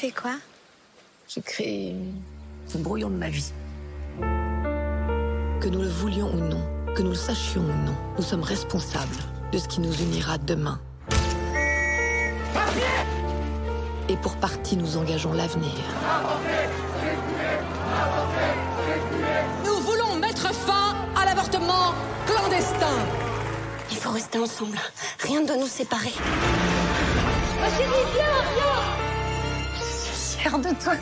fais quoi? Je crée un brouillon de ma vie. Que nous le voulions ou non, que nous le sachions ou non, nous sommes responsables de ce qui nous unira demain. Et pour partie, nous engageons l'avenir. Nous voulons mettre fin à l'avortement clandestin. Il faut rester ensemble. Rien ne doit nous séparer. Ma chérie, viens, viens fière de toi.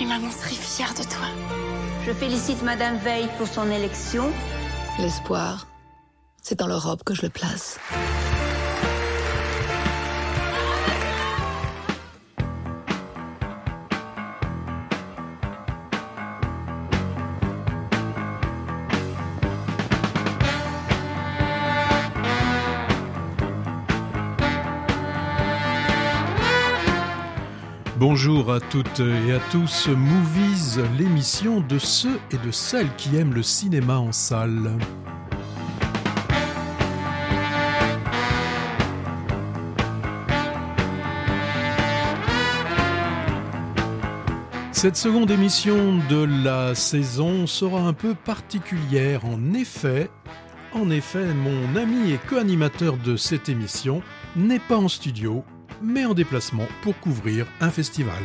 Et maman serait fière de toi. Je félicite Madame Veil pour son élection. L'espoir, c'est dans l'Europe que je le place. Bonjour à toutes et à tous, Movies, l'émission de ceux et de celles qui aiment le cinéma en salle. Cette seconde émission de la saison sera un peu particulière. En effet, en effet, mon ami et co-animateur de cette émission n'est pas en studio, mais en déplacement pour couvrir un festival.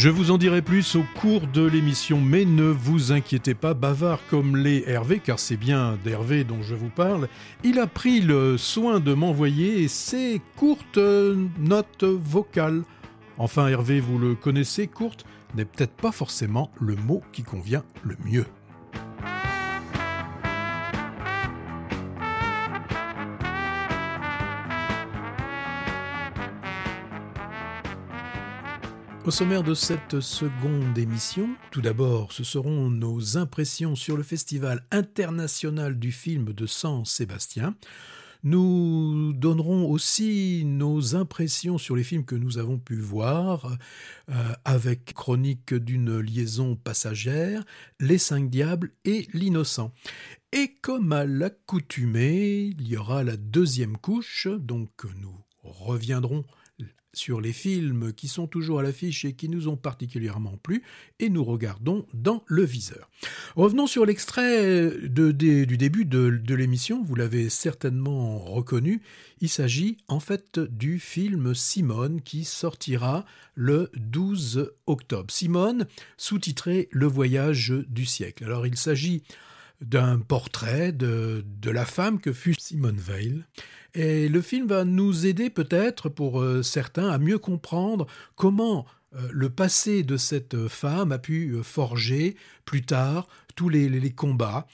Je vous en dirai plus au cours de l'émission, mais ne vous inquiétez pas, bavard comme l'est Hervé, car c'est bien d'Hervé dont je vous parle, il a pris le soin de m'envoyer ses courtes notes vocales. Enfin, Hervé, vous le connaissez, courte n'est peut-être pas forcément le mot qui convient le mieux. Au sommaire de cette seconde émission, tout d'abord, ce seront nos impressions sur le Festival international du film de San Sébastien. Nous donnerons aussi nos impressions sur les films que nous avons pu voir, euh, avec Chronique d'une liaison passagère, Les Cinq Diables et L'Innocent. Et comme à l'accoutumée, il y aura la deuxième couche, donc nous reviendrons sur les films qui sont toujours à l'affiche et qui nous ont particulièrement plu, et nous regardons dans le viseur. Revenons sur l'extrait du début de, de l'émission, vous l'avez certainement reconnu, il s'agit en fait du film Simone qui sortira le 12 octobre. Simone, sous-titré Le voyage du siècle. Alors il s'agit d'un portrait de, de la femme que fut Simone Veil. Et le film va nous aider peut-être pour euh, certains à mieux comprendre comment euh, le passé de cette femme a pu euh, forger plus tard tous les, combats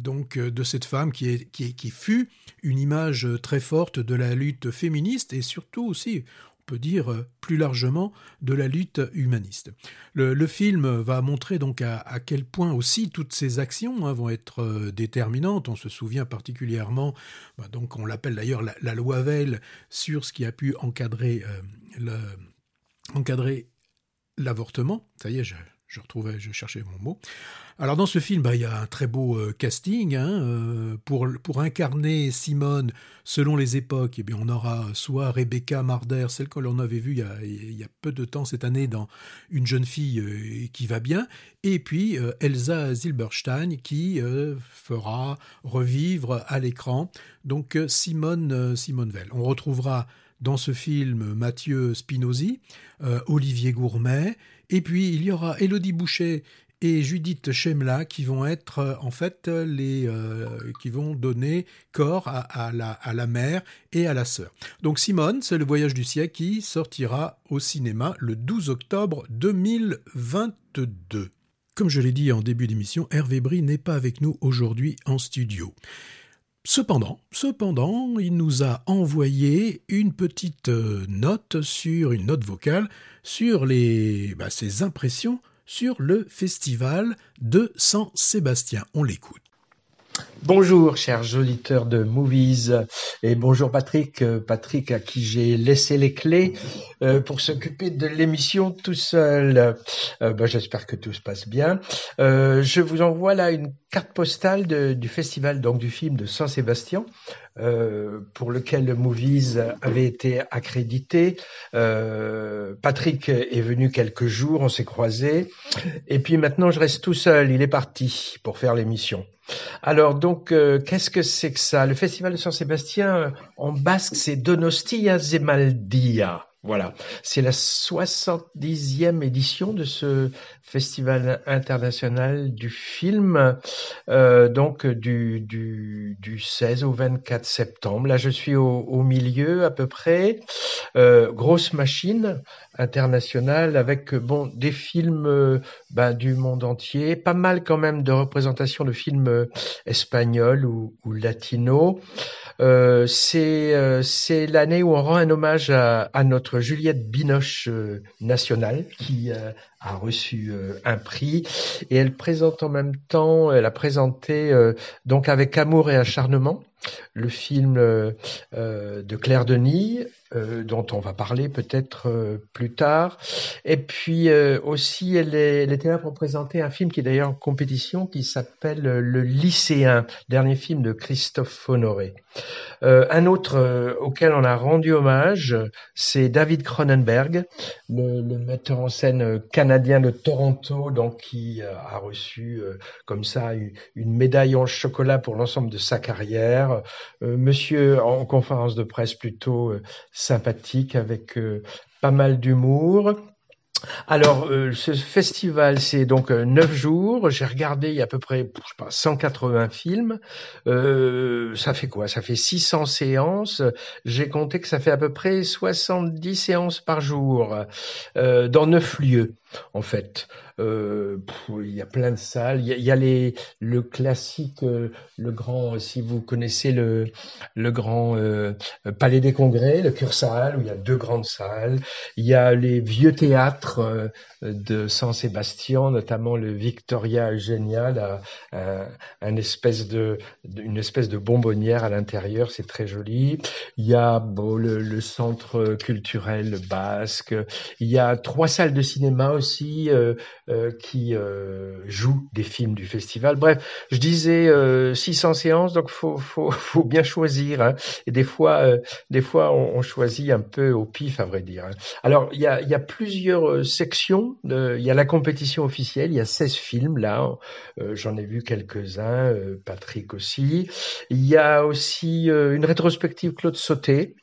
donc de cette femme qui, qui fut une image très forte de la lutte féministe et surtout aussi peut dire plus largement de la lutte humaniste. Le, film va montrer donc à, quel point aussi toutes ces actions hein, vont être euh, déterminantes. On se souvient particulièrement, bah, donc on l'appelle d'ailleurs la, loi Veil sur ce qui a pu encadrer euh, l'avortement. Ça y est, je retrouvais, je cherchais mon mot. Alors dans ce film, bah, il y a un très beau euh, casting hein, euh, pour pour incarner Simone. Selon les époques, eh bien on aura soit Rebecca Marder, celle que l'on avait vue il y, a, peu de temps cette année dans Une jeune fille euh, qui va bien, et puis Elsa Zilberstein qui fera revivre à l'écran donc Simone Simone Veil. On retrouvera dans ce film Mathieu Spinozzi, Olivier Gourmet, et puis il y aura Elodie Boucher et Judith Chemla qui vont être euh, les euh, qui vont donner corps à, la, mère et à la sœur. Donc Simone, c'est le voyage du siècle qui sortira au cinéma le 12 octobre 2022. Comme je l'ai dit en début d'émission, Hervé Brie n'est pas avec nous aujourd'hui en studio. Cependant, cependant, il nous a envoyé une petite euh, note sur une note vocale sur les bah, ses impressions sur le festival de San Sébastien. On l'écoute. Bonjour, chers auditeurs de Movies, et bonjour Patrick, euh, Patrick à qui j'ai laissé les clés euh, pour s'occuper de l'émission tout seul. Euh, ben, J'espère que tout se passe bien. Je vous envoie là une carte postale du festival donc du film de Saint-Sébastien, pour lequel le Movies avait été accrédité. Patrick est venu quelques jours, on s'est croisés, et puis maintenant je reste tout seul. Il est parti pour faire l'émission. Alors donc, euh, qu'est-ce que c'est que ça? Le Festival de Saint-Sébastien, euh, en basque, c'est Donostia Zemaldia. Voilà, c'est la 70e édition de ce festival international du film, euh, donc du, du, du 16 au 24 septembre. Là, je suis au, milieu à peu près. Euh, grosse machine internationale avec bon des films euh, ben, du monde entier, pas mal quand même de représentations de films espagnols ou, ou latinos. C'est l'année où on rend un hommage à notre Juliette Binoche euh, nationale qui euh, a reçu un prix. Et elle présente en même temps, elle a présenté donc avec amour et acharnement le film de Claire Denis euh, dont on va parler peut-être euh, plus tard. Et puis euh, aussi, elle, est, elle, était là pour présenter un film qui est d'ailleurs en compétition, qui s'appelle Le Lycéen, dernier film de Christophe Honoré. un autre auquel on a rendu hommage, c'est David Cronenberg, le, le, metteur en scène canadien de Toronto, donc qui a reçu comme ça une, une, médaille en chocolat pour l'ensemble de sa carrière. monsieur en conférence de presse plutôt sympathique avec euh, pas mal d'humour. Alors, euh, ce festival, c'est donc euh, neuf jours. J'ai regardé il y a à peu près, je sais pas, 180 films. Euh, ça fait quoi? Ça fait 600 séances. J'ai compté que ça fait à peu près 70 séances par jour dans neuf lieux, en fait. Euh, il y a plein de salles. Il y a, les, le classique, euh, le grand, si vous connaissez le, le grand euh, Palais des Congrès, le Cursal, où il y a deux grandes salles. Il y a les vieux théâtres de Saint-Sébastien, notamment le Victoria Eugenia, un espèce de, une espèce de bonbonnière à l'intérieur. C'est très joli. Il y a le, le, centre culturel basque. Il y a trois salles de cinéma aussi. Euh, euh, qui euh, jouent des films du festival. Bref, je disais euh, 600 séances, donc faut faut faut bien choisir. Hein. Et des fois, des fois, on, on, choisit un peu au pif, à vrai dire. Hein. Alors, il y a y a plusieurs sections. il y a la compétition officielle. Il y a 16 films là. J'en ai vu quelques-uns. Patrick aussi. Il y a aussi une rétrospective Claude Sauté.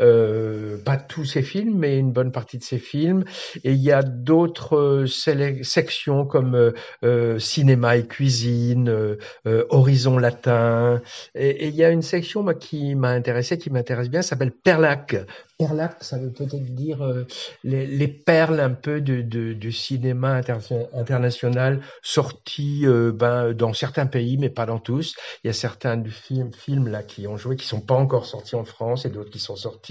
Euh, pas tous ces films, mais une bonne partie de ces films. Et il y a d'autres euh, sections comme euh, euh, cinéma et cuisine, horizon latin. Et, il y a une section moi, qui m'a intéressé, qui m'intéresse bien, s'appelle Perlac. Perlac, ça veut peut-être dire les, les, perles un peu de, de, du cinéma inter international sortis ben, dans certains pays, mais pas dans tous. Il y a certains du film, films là qui ont joué, qui sont pas encore sortis en France, et d'autres qui sont sortis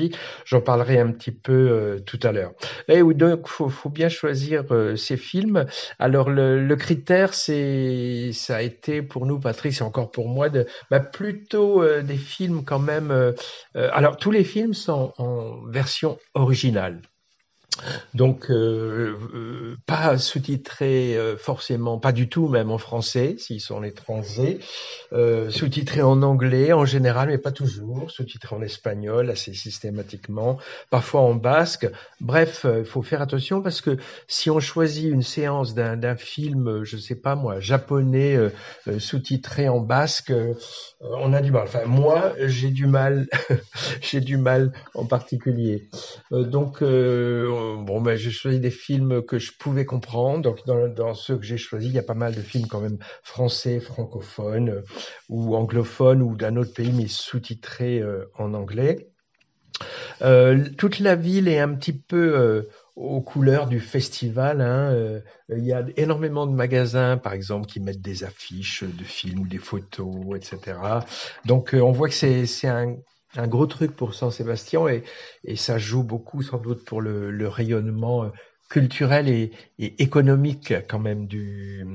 J'en parlerai un petit peu euh, tout à l'heure. Et donc, faut, faut bien choisir euh, ces films. Alors, le, le critère, c'est, ça a été pour nous, Patrick, c'est encore pour moi, de, bah, plutôt euh, des films quand même. Euh, alors, tous les films sont en version originale. Donc, euh, euh, pas sous-titré euh, forcément, pas du tout même en français, s'ils sont étrangers, euh, sous-titré en anglais en général, mais pas toujours, sous-titré en espagnol assez systématiquement, parfois en basque. Bref, il faut faire attention parce que si on choisit une séance d'un film, je sais pas moi, japonais sous-titré en basque, on a du mal. Enfin, moi, j'ai du mal, j'ai du mal en particulier. donc, bon, ben, j'ai choisi des films que je pouvais comprendre. Donc, dans, ceux que j'ai choisis, il y a pas mal de films quand même français, francophones euh, ou anglophones ou d'un autre pays, mais sous-titrés euh, en anglais. Euh, toute la ville est un petit peu euh, aux couleurs du festival. Hein. Euh, il y a énormément de magasins, par exemple, qui mettent des affiches de films ou des photos, etc. Donc, on voit que c'est un, un gros truc pour Saint-Sébastien et, et, ça joue beaucoup sans doute pour le, le rayonnement culturel et, et, économique quand même du,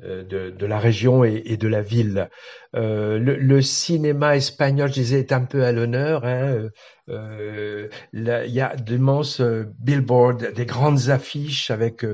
de, la région et, de la ville. le, cinéma espagnol, je disais, est un peu à l'honneur. Hein. il y a d'immenses billboards, des grandes affiches avec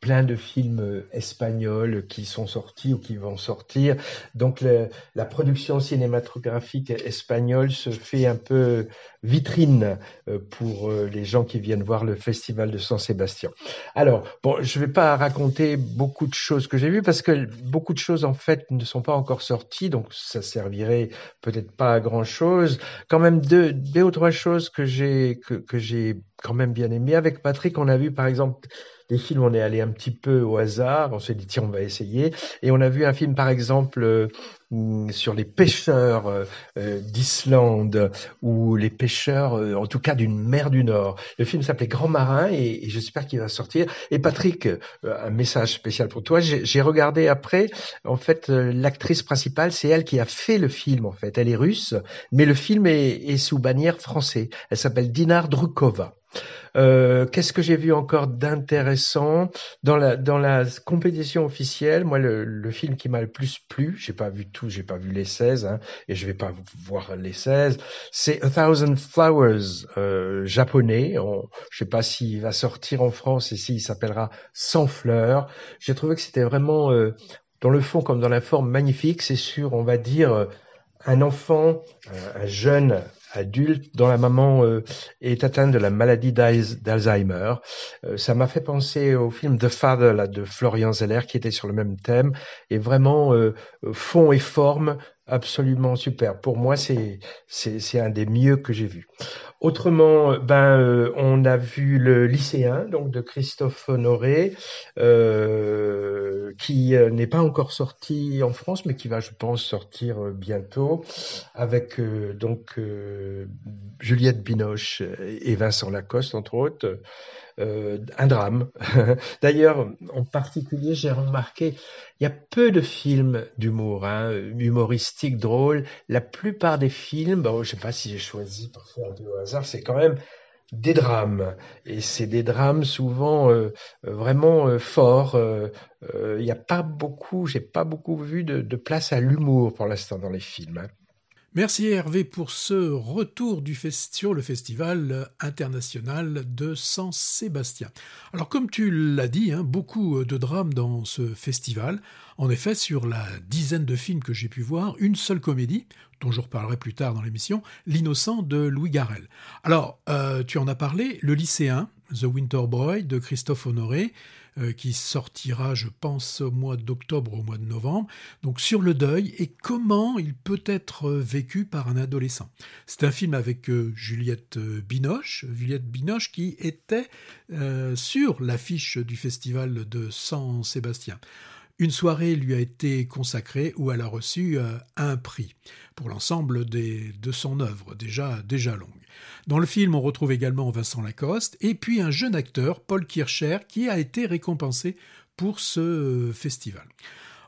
plein de films euh, espagnols qui sont sortis ou qui vont sortir. Donc la production cinématographique espagnole se fait un peu vitrine euh, pour euh, les gens qui viennent voir le festival de San Sébastien. Alors, bon, je ne vais pas raconter beaucoup de choses que j'ai vues parce que beaucoup de choses en fait ne sont pas encore sorties, donc ça servirait peut-être pas à grand chose. Quand même deux, deux ou trois choses que j'ai que, que j'ai quand même bien aimé. Avec Patrick, on a vu par exemple des films, on est allé un petit peu au hasard, on s'est dit tiens, on va essayer. Et on a vu un film par exemple euh, sur les pêcheurs euh, euh, d'Islande ou les pêcheurs, en tout cas d'une mer du Nord. Le film s'appelait Grand Marin et, j'espère qu'il va sortir. Et Patrick, un message spécial pour toi. J'ai regardé après, en fait, l'actrice principale, c'est elle qui a fait le film en fait. Elle est russe, mais le film est, est sous bannière français. Elle s'appelle Dinar Drukova. Euh, qu'est-ce que j'ai vu encore d'intéressant dans la dans la compétition officielle? Moi, le, film qui m'a le plus plu, j'ai pas vu tout, j'ai pas vu les 16, hein, et je vais pas voir les 16. C'est A Thousand Flowers euh, japonais. On, je sais pas s'il va sortir en France et s'il s'appellera Sans fleurs. J'ai trouvé que c'était vraiment euh, dans le fond comme dans la forme magnifique. C'est sûr, on va dire un enfant, un jeune adulte dont la maman euh, est atteinte de la maladie d'Alzheimer. Euh, ça m'a fait penser au film The Father là, de Florian Zeller qui était sur le même thème et vraiment euh, fond et forme absolument super. Pour moi, c'est c'est un des mieux que j'ai vu. Autrement, ben euh, on a vu le lycéen donc de Christophe Honoré euh, qui euh, n'est pas encore sorti en France, mais qui va, je pense, sortir bientôt avec donc Juliette Binoche et Vincent Lacoste entre autres. Euh, un drame. D'ailleurs, en particulier, j'ai remarqué, il y a peu de films d'humour, hein, humoristiques, drôles. La plupart des films, bon, je sais pas si j'ai choisi un peu au hasard, c'est quand même des drames. Et c'est des drames souvent euh, vraiment euh, forts. Il n'y a pas beaucoup, j'ai pas beaucoup vu de, de place à l'humour pour l'instant dans les films. Hein. Merci Hervé pour ce retour sur le festival international de San Sébastien. Alors comme tu l'as dit, hein, beaucoup de drames dans ce festival. En effet, sur la dizaine de films que j'ai pu voir, une seule comédie, dont je reparlerai plus tard dans l'émission, L'innocent de Louis Garrel. Alors, euh, tu en as parlé, Le lycéen, The Winter Boy de Christophe Honoré, euh, qui sortira, je pense, au mois d'octobre, au mois de novembre. Donc sur le deuil et comment il peut être vécu par un adolescent? C'est un film avec euh, Juliette Binoche, Juliette Binoche qui était euh, sur l'affiche du festival de San Sébastien. Une soirée lui a été consacrée où elle a reçu un prix pour l'ensemble de son œuvre, déjà, déjà longue. Dans le film, on retrouve également Vincent Lacoste et puis un jeune acteur, Paul Kircher, qui a été récompensé pour ce festival.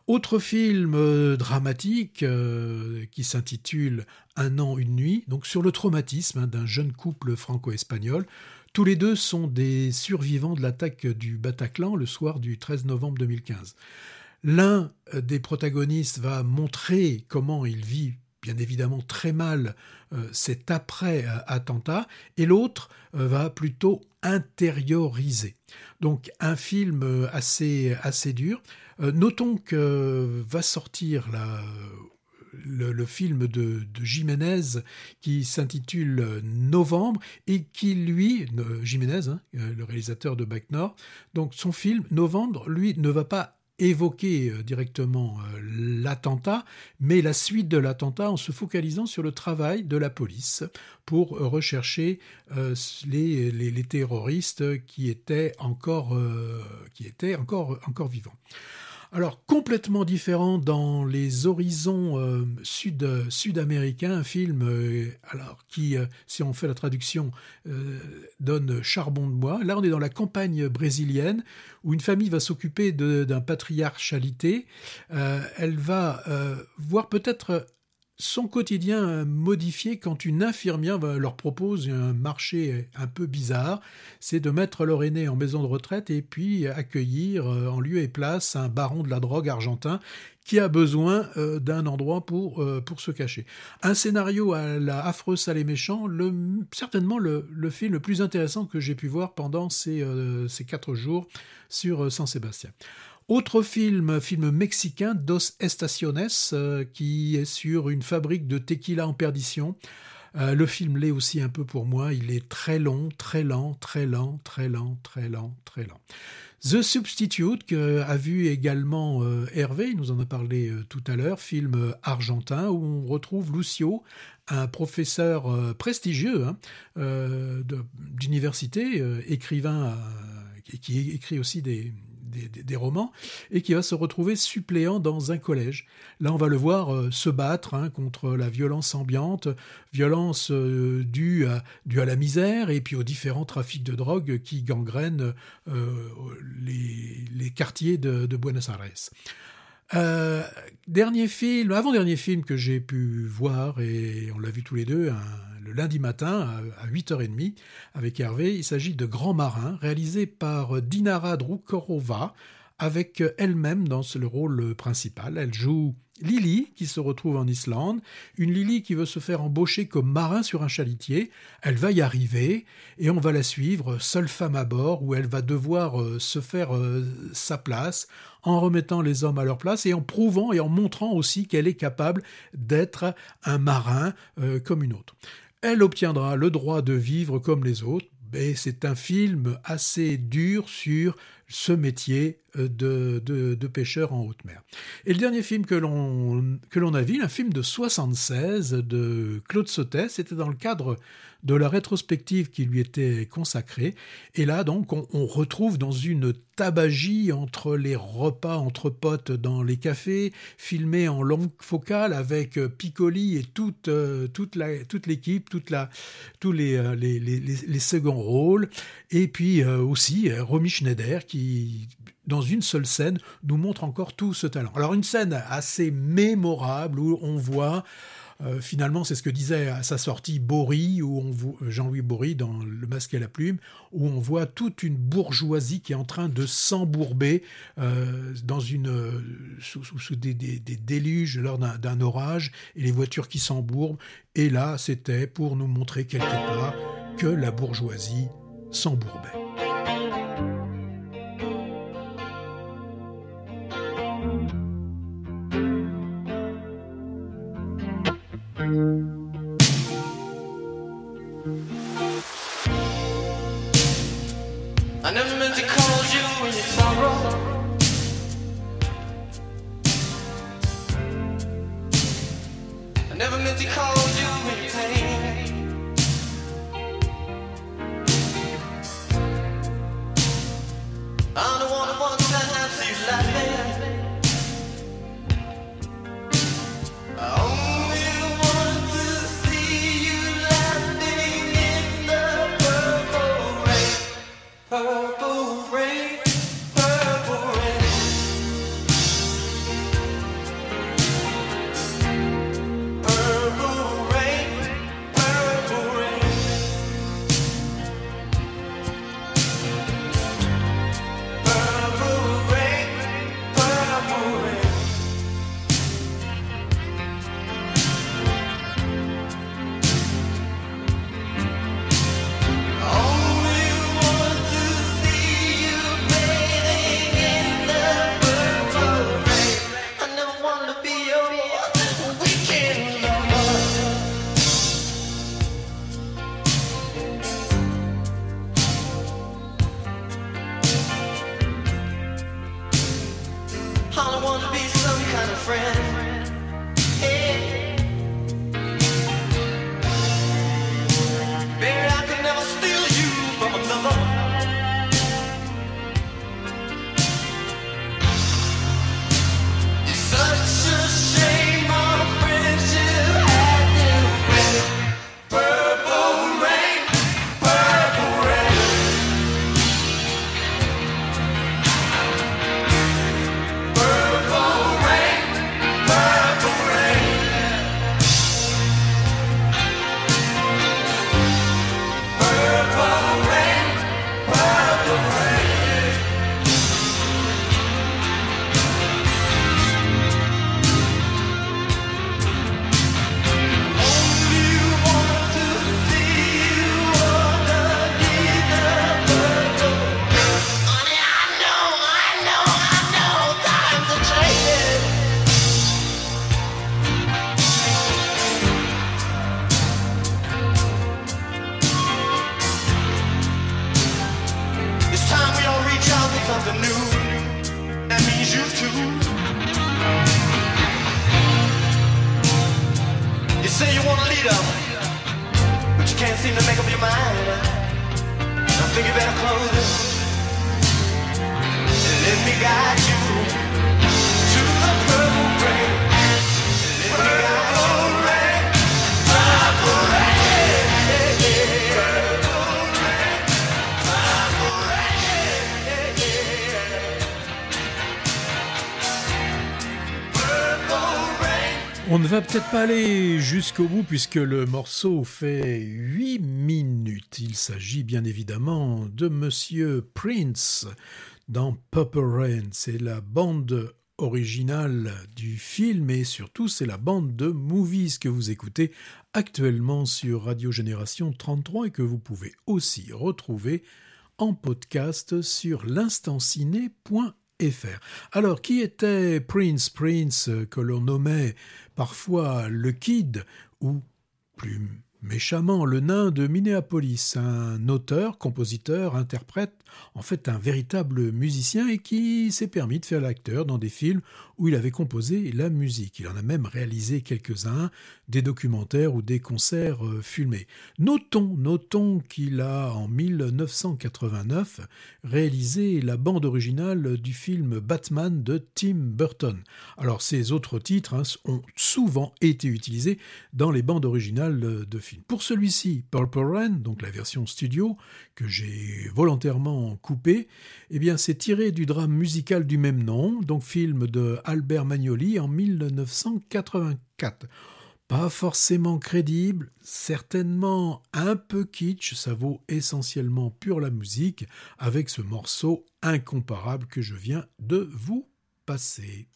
Autre film euh, dramatique euh, qui s'intitule Un an, une nuit, donc sur le traumatisme hein, d'un jeune couple franco-espagnol. Tous les deux sont des survivants de l'attaque du Bataclan le soir du 13 novembre 2015. L'un euh, des protagonistes va montrer comment il vit bien évidemment très mal euh, cet après-attentat, et l'autre euh, va plutôt intérioriser. Donc un film euh, assez, assez dur. notons que va sortir le, film de, Jiménez qui s'intitule Novembre et qui, lui, Jiménez, hein, le réalisateur de Back Nord, donc son film Novembre, lui, ne va pas évoquer euh, directement euh, l'attentat, mais la suite de l'attentat en se focalisant sur le travail de la police pour rechercher euh, les, terroristes qui étaient encore vivants. Alors complètement différent dans les horizons euh, sud, sud-américains, un film euh, alors qui, euh, si on fait la traduction, donne charbon de bois. Là, on est dans la campagne brésilienne où une famille va s'occuper d'un patriarche alité. elle va voir peut-être son quotidien modifié quand une infirmière leur propose un marché un peu bizarre, c'est de mettre leur aîné en maison de retraite et puis accueillir en lieu et place un baron de la drogue argentin qui a besoin euh, d'un endroit pour, euh, se cacher. Un scénario à la affreux sale et méchant, le, certainement le, le, film le plus intéressant que j'ai pu voir pendant ces, euh, ces quatre jours sur San Sébastien. Autre film, film mexicain, Dos Estaciones, qui est sur une fabrique de tequila en perdition. le film l'est aussi un peu pour moi. Il est très long, très lent, très lent, très lent, très lent, très lent. The Substitute, que a vu également euh, Hervé, il nous en a parlé euh, tout à l'heure, film euh, argentin où on retrouve Lucio, un professeur prestigieux hein, d'université, écrivain qui écrit aussi des, des, romans, et qui va se retrouver suppléant dans un collège. Là, on va le voir euh, se battre hein, contre la violence ambiante, violence euh, due, à, la misère et puis aux différents trafics de drogue qui gangrènent euh, les, quartiers de, Buenos Aires. Dernier film, avant-dernier film que j'ai pu voir, et on l'a vu tous les deux un, le lundi matin à, 8h30 avec Hervé, il s'agit de Grand Marin, réalisé par Dinara Drukorova, avec elle-même dans le rôle principal. Elle joue Lily, qui se retrouve en Islande, une Lily qui veut se faire embaucher comme marin sur un chalitier. Elle va y arriver et on va la suivre, seule femme à bord, où elle va devoir euh, se faire euh, sa place en remettant les hommes à leur place et en prouvant et en montrant aussi qu'elle est capable d'être un marin euh, comme une autre. Elle obtiendra le droit de vivre comme les autres, mais c'est un film assez dur sur ce métier euh, de, de, pêcheur en haute mer. Et le dernier film que l'on, a vu, un film de 76 de Claude Sautet, c'était dans le cadre de la rétrospective qui lui était consacrée. Et là, donc, on, retrouve dans une tabagie entre les repas entre potes dans les cafés, filmé en longue focale avec euh, Piccoli et toute, euh, toute, l'équipe, toute tous les, les, les, les, seconds rôles. Et puis aussi Romy Schneider qui dans une seule scène, nous montre encore tout ce talent. Alors une scène assez mémorable où on voit euh, finalement, c'est ce que disait à sa sortie Bory, voit Jean-Louis Bory dans Le Masque et la Plume, où on voit toute une bourgeoisie qui est en train de s'embourber euh, dans une sous, des, des, déluges lors d'un orage et les voitures qui s'embourbent. Et là, c'était pour nous montrer quelque part que la bourgeoisie s'embourbait. On ne va peut-être pas aller jusqu'au bout puisque le morceau fait 8 minutes. Il s'agit bien évidemment de Monsieur Prince dans Purple. C'est la bande originale du film et surtout c'est la bande de movies que vous écoutez actuellement sur Radio Génération 33 et que vous pouvez aussi retrouver en podcast sur Alors, qui était Prince Prince que l'on nommait parfois le Kid ou plus méchamment le nain de Minneapolis, un auteur, compositeur, interprète, en fait un véritable musicien et qui s'est permis de faire l'acteur dans des films où il avait composé la musique. Il en a même réalisé quelques-uns, des documentaires ou des concerts euh, filmés. Notons, notons qu'il a en 1989 réalisé la bande originale du film Batman de Tim Burton. Alors ces autres titres hein, ont souvent été utilisés dans les bandes originales de films. Pour celui-ci, Purple Rain, donc la version studio, que j'ai volontairement coupée, eh bien c'est tiré du drame musical du même nom, donc film de Albert Magnoli en 1984. Pas forcément crédible, certainement un peu kitsch, ça vaut essentiellement pure la musique, avec ce morceau incomparable que je viens de vous passer.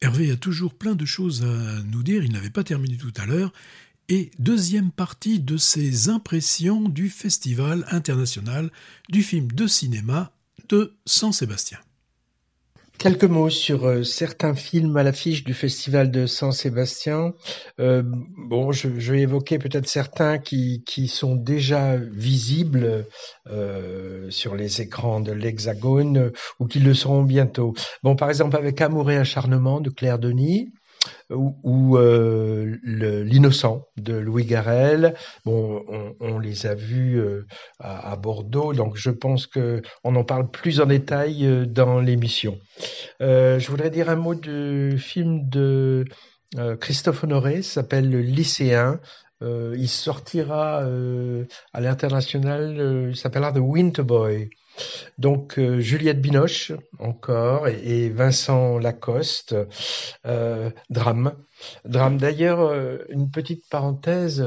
Hervé a toujours plein de choses à nous dire, il n'avait pas terminé tout à l'heure, et deuxième partie de ses impressions du Festival international du film de cinéma de San Sébastien. Quelques mots sur euh, certains films à l'affiche du Festival de San Sébastien. Euh, bon, je, vais évoquer peut-être certains qui, qui sont déjà visibles euh, sur les écrans de l'Hexagone ou qui le seront bientôt. Bon, par exemple avec Amour et acharnement de Claire Denis ou, euh, l'innocent de Louis Garrel. Bon, on, les a vus euh, à, Bordeaux, donc je pense que on en parle plus en détail euh, dans l'émission. je voudrais dire un mot du film de Christophe Honoré, s'appelle Le Lycéen. il sortira à l'international, il s'appellera The Winter Boy. Donc euh, Juliette Binoche encore et, Vincent Lacoste, euh, drame. Drame. D'ailleurs, euh, une petite parenthèse,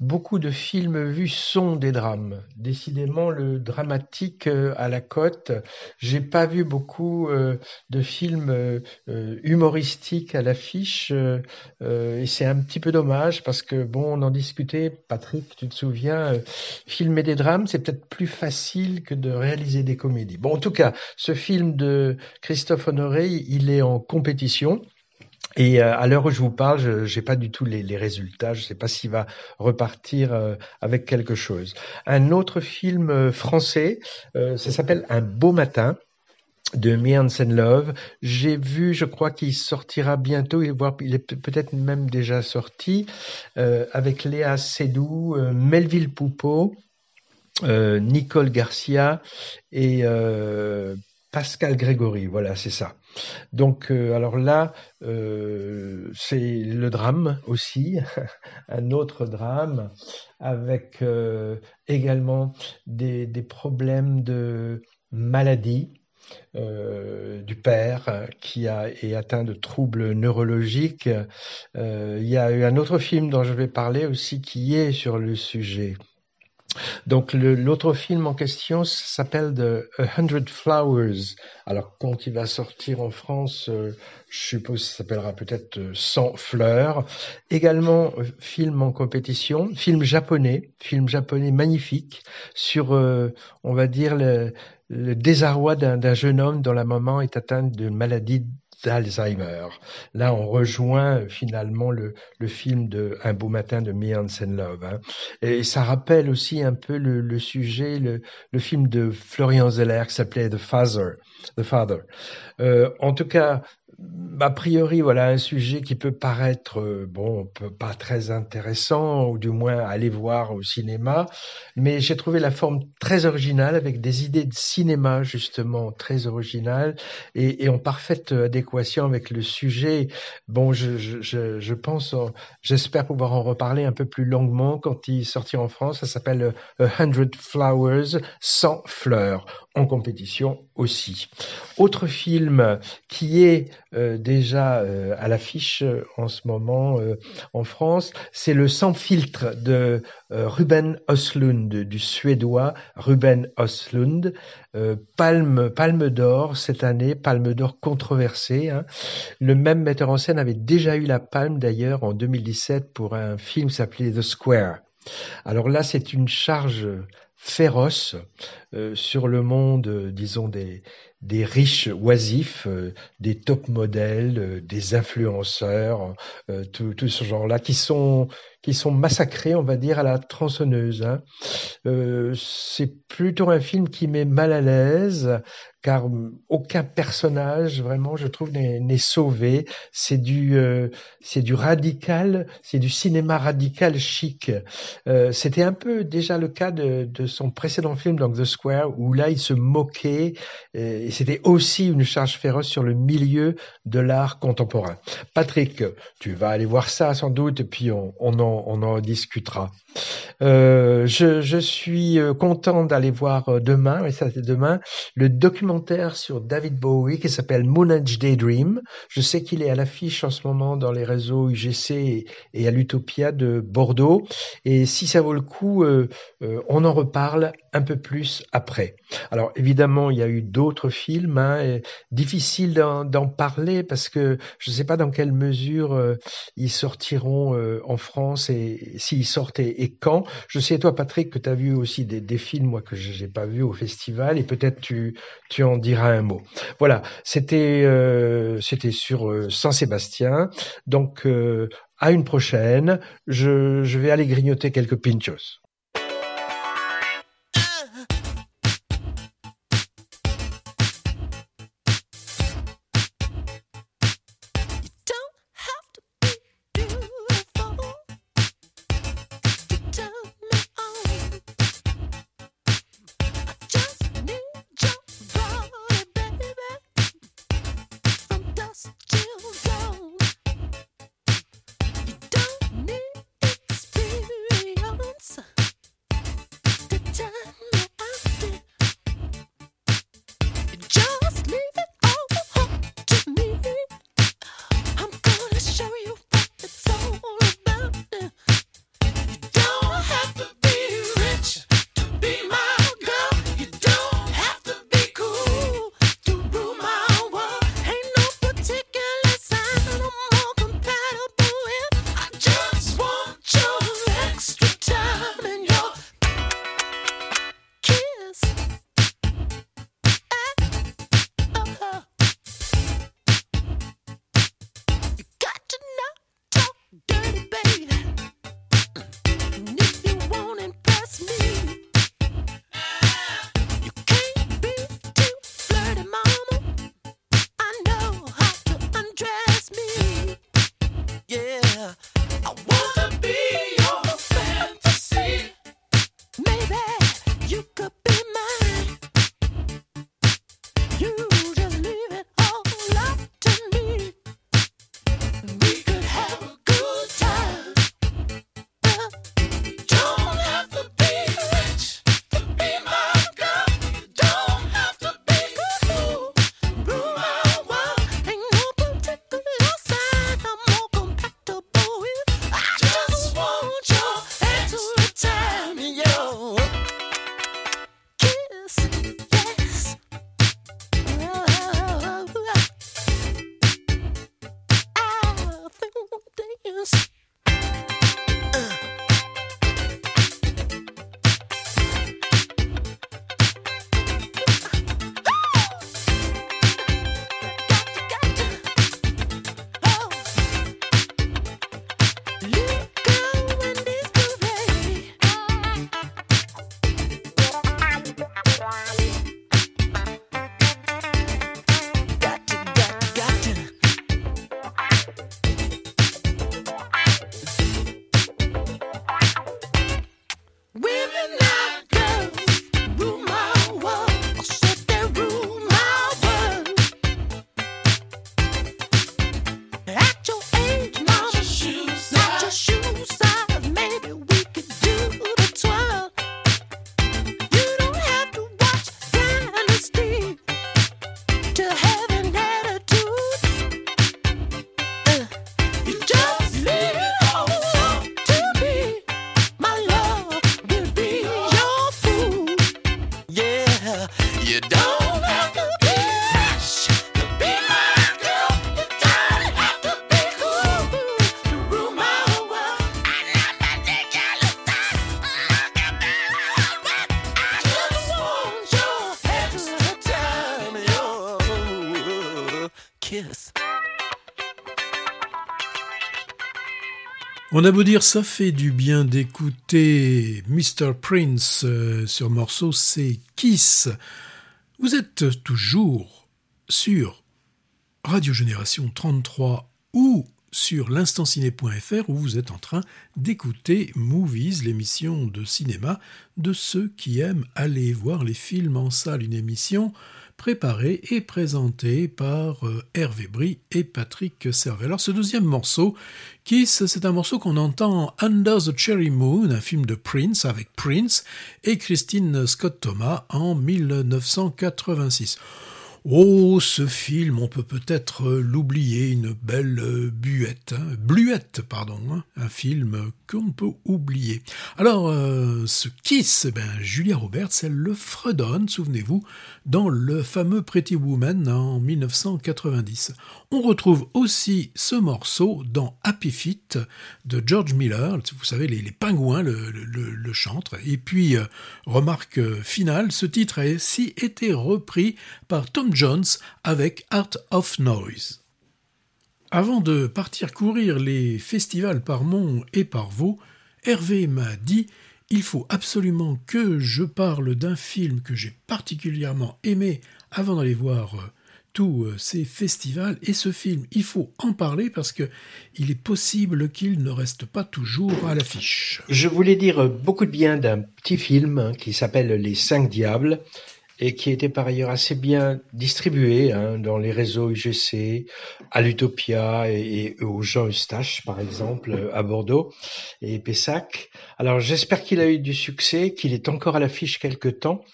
beaucoup de films vus sont des drames. Décidément, le dramatique à la cote. J'ai pas vu beaucoup de films humoristiques à l'affiche et c'est un petit peu dommage parce que bon, on en discutait. Patrick, tu te souviens, filmer des drames, c'est peut-être plus facile que de réaliser des comédies. Bon, en tout cas, ce film de Christophe Honoré, il est en compétition. Et euh, à l'heure où je vous parle, je n'ai pas du tout les, résultats. Je ne sais pas s'il va repartir euh, avec quelque chose. Un autre film euh, français, ça s'appelle Un beau matin de Me and Love. J'ai vu, je crois qu'il sortira bientôt, il est peut-être même déjà sorti, avec Léa Seydoux, Melville Poupeau, euh, Nicole Garcia et euh, Pascal Grégory, voilà, c'est ça. Donc, euh, alors là, c'est le drame aussi, un autre drame, avec également des, problèmes de maladie. du père qui a, est atteint de troubles neurologiques. il y a eu un autre film dont je vais parler aussi qui est sur le sujet. Donc l'autre film en question s'appelle The Hundred Flowers. Alors quand il va sortir en France, euh, je suppose ça s'appellera peut-être 100 euh, fleurs. Également euh, film en compétition, film japonais, film japonais magnifique sur, on va dire le, le désarroi d'un jeune homme dont la maman est atteinte d'une maladie d'Alzheimer. Là, on rejoint finalement le, le, film de Un beau matin de Me Hansen. Hein. Et ça rappelle aussi un peu le, le sujet, le, le, film de Florian Zeller qui s'appelait The Father. The Father. Euh, en tout cas, a priori, voilà un sujet qui peut paraître euh, bon, pas très intéressant, ou du moins aller voir au cinéma, mais j'ai trouvé la forme très originale, avec des idées de cinéma justement très originales et, en parfaite adéquation avec le sujet. Bon, je, je, je pense, j'espère pouvoir en reparler un peu plus longuement quand il sortira en France. Ça s'appelle Hundred Flowers, 100 fleurs, en compétition aussi. Autre film qui est euh, déjà euh, à l'affiche euh, en ce moment en France, c'est le Sans filtre de Ruben Östlund, du suédois Ruben Östlund. palme, palme d'or cette année, palme d'or controversée. Hein. Le même metteur en scène avait déjà eu la palme d'ailleurs en 2017 pour un film s'appelait The Square. Alors là, c'est une charge féroce euh, sur le monde, euh, disons, des, des riches oisifs, euh, des top modèles, des influenceurs, tout, tout, ce genre-là, qui sont, qui sont massacrés, on va dire, à la tronçonneuse. Hein. c'est plutôt un film qui met mal à l'aise, car aucun personnage vraiment, je trouve, n'est sauvé. C'est du, euh, du radical, c'est du cinéma radical chic. Euh, C'était un peu déjà le cas de, son précédent film, donc The Square, où là il se moquait. Euh, et c'était aussi une charge féroce sur le milieu de l'art contemporain. Patrick, tu vas aller voir ça sans doute, et puis on, en, discutera. Euh, je, suis euh, content d'aller voir euh, demain, et ça c'est demain, le documentaire sur David Bowie qui s'appelle Moonage Daydream. Je sais qu'il est à l'affiche en ce moment dans les réseaux UGC et, à l'Utopia de Bordeaux. Et si ça vaut le coup, on en reparle un peu plus après. Alors évidemment, il y a eu d'autres films, hein, difficile d'en parler parce que je ne sais pas dans quelle mesure ils sortiront en France et s'ils sortent et quand. Je sais, toi, Patrick, que tu as vu aussi des, des, films, moi, que je n'ai pas vu au festival, et peut-être tu, tu en diras un mot. Voilà, c'était euh, c'était sur euh, Saint-Sébastien. Donc, euh, à une prochaine. Je, je vais aller grignoter quelques pinchos. On a beau dire, ça fait du bien d'écouter Mr. Prince euh, sur morceau, c'est Kiss. Vous êtes toujours sur Radio Génération 33 ou sur l'instanciné.fr où vous êtes en train d'écouter Movies, l'émission de cinéma de ceux qui aiment aller voir les films en salle, une émission préparé et présenté par euh, Hervé Brie et Patrick Servet. Alors ce deuxième morceau, Kiss, c'est un morceau qu'on entend Under the Cherry Moon, un film de Prince avec Prince et Christine Scott Thomas en 1986. Oh, ce film, on peut peut-être l'oublier, une belle euh, buette, hein, bluette, pardon, hein, un film qu'on peut oublier. Alors, euh, ce Kiss, eh ben, Julia Roberts, elle le fredonne, souvenez-vous, dans le fameux Pretty Woman en 1990. On retrouve aussi ce morceau dans Happy Feet de George Miller, vous savez, les, pingouins le, le, chantent. Et puis, euh, remarque finale, ce titre a aussi été repris par Tom Jones avec Art of Noise. Avant de partir courir les festivals par Mont et par Vaux, Hervé m'a dit il faut absolument que je parle d'un film que j'ai particulièrement aimé avant d'aller voir euh, tous euh, ces festivals et ce film, il faut en parler parce que il est possible qu'il ne reste pas toujours à l'affiche. Je voulais dire beaucoup de bien d'un petit film hein, qui s'appelle Les Cinq Diables et qui était par ailleurs assez bien distribué hein, dans les réseaux UGC, à l'Utopia et, et, au Jean Eustache, par exemple, à Bordeaux et Pessac. Alors j'espère qu'il a eu du succès, qu'il est encore à l'affiche quelque temps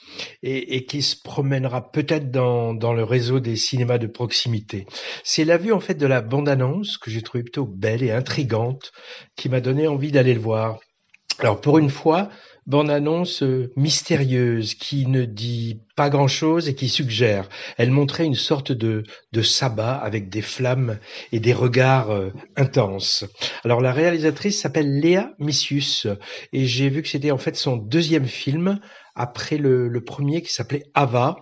et, qu'il se promènera peut-être dans, dans le réseau des cinémas de proximité. C'est la vue en fait de la bande-annonce que j'ai trouvée plutôt belle et intrigante qui m'a donné envie d'aller le voir. Alors pour une fois, bande-annonce euh, mystérieuse qui ne dit pas grand-chose et qui suggère. Elle montrait une sorte de, de sabbat avec des flammes et des regards euh, intenses. Alors la réalisatrice s'appelle Léa Missius et j'ai vu que c'était en fait son deuxième film après le, le premier qui s'appelait Ava,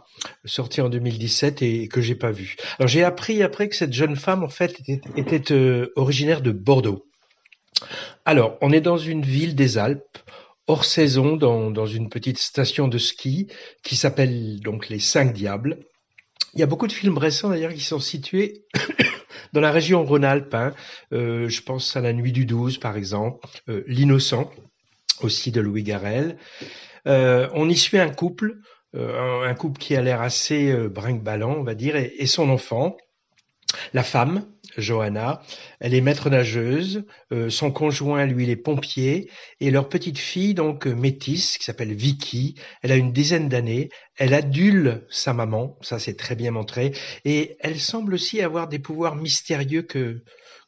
sorti en 2017 et, que j'ai pas vu. Alors j'ai appris après que cette jeune femme en fait était, était euh, originaire de Bordeaux. Alors, on est dans une ville des Alpes, hors saison dans, dans une petite station de ski qui s'appelle donc les Cinq Diables. Il y a beaucoup de films récents d'ailleurs qui sont situés dans la région Rhône-Alpes. Hein. Euh, je pense à La Nuit du 12 par exemple, euh, L'Innocent aussi de Louis Garrel. Euh, on y suit un couple, euh, un, couple qui a l'air assez euh, brinque-ballant on va dire, et, et son enfant. La femme, Johanna, elle est maître nageuse, euh, son conjoint, lui, il est pompier, et leur petite fille, donc euh, métisse, qui s'appelle Vicky, elle a une dizaine d'années, elle adule sa maman, ça c'est très bien montré, et elle semble aussi avoir des pouvoirs mystérieux que,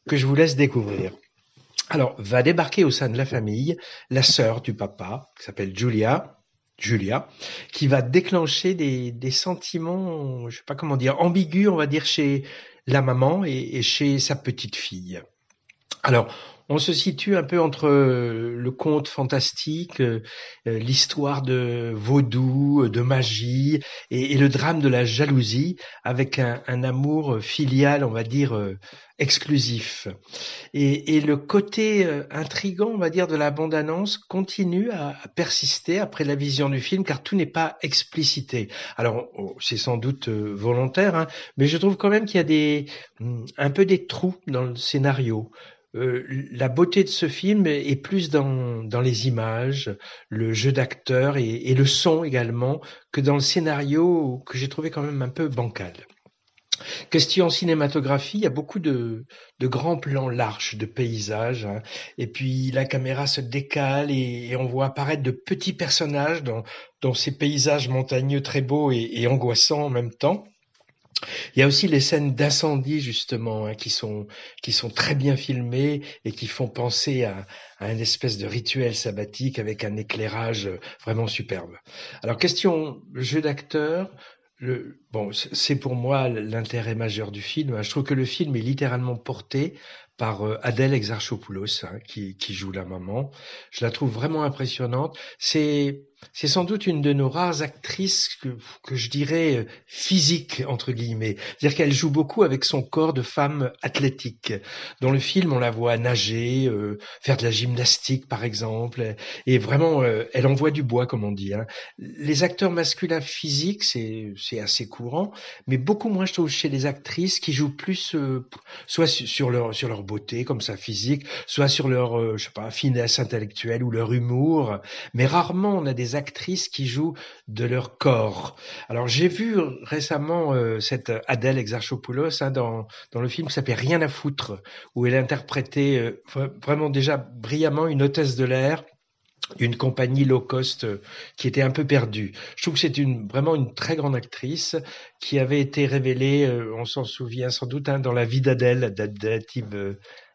que je vous laisse découvrir. Alors, va débarquer au sein de la famille la sœur du papa, qui s'appelle Julia, Julia, qui va déclencher des, sentiments, je sais pas comment dire, ambigus, on va dire, chez la maman et chez sa petite fille. Alors, on se situe un peu entre le conte fantastique, euh, l'histoire de vaudou, de magie et, le drame de la jalousie, avec un, amour filial, on va dire, euh, exclusif. Et, le côté euh, intrigant, on va dire, de la bande-annonce continue à, à, persister après la vision du film, car tout n'est pas explicité. Alors, c'est sans doute volontaire, hein, mais je trouve quand même qu'il y a des, un peu des trous dans le scénario. Euh, la beauté de ce film est plus dans, les images, le jeu d'acteurs et, le son également, que dans le scénario que j'ai trouvé quand même un peu bancal. Question cinématographie, il y a beaucoup de, grands plans larges de paysages, hein. et puis la caméra se décale et, on voit apparaître de petits personnages dans, ces paysages montagneux très beaux et angoissants en même temps. Il y a aussi les scènes d'incendie justement hein, qui sont qui sont très bien filmées et qui font penser à, à une espèce de rituel sabbatique avec un éclairage vraiment superbe. Alors question jeu d'acteur, le, bon, c'est pour moi l'intérêt majeur du film. Je trouve que le film est littéralement porté par euh, Adèle Exarchopoulos, hein, qui, qui joue la maman. Je la trouve vraiment impressionnante. C'est c'est sans doute une de nos rares actrices que, que je dirais euh, physique entre guillemets. C'est-à-dire qu'elle joue beaucoup avec son corps de femme athlétique. Dans le film, on la voit nager, euh, faire de la gymnastique par exemple, et vraiment, euh, elle envoie du bois comme on dit. Hein. Les acteurs masculins physiques, c'est c'est assez courant, mais beaucoup moins je trouve chez les actrices qui jouent plus euh, soit sur leur sur leur beauté comme ça physique, soit sur leur euh, je sais pas finesse intellectuelle ou leur humour, mais rarement on a des actrices qui jouent de leur corps. Alors j'ai vu récemment euh, cette Adèle Exarchopoulos hein, dans, le film qui s'appelle Rien à foutre, où elle interprétait euh, vraiment déjà brillamment une hôtesse de l'air d'une compagnie low cost euh, qui était un peu perdue. Je trouve que c'est vraiment une très grande actrice qui avait été révélée, on s'en souvient sans doute, hein, dans la vie d'Adèle, d'Abdelatif,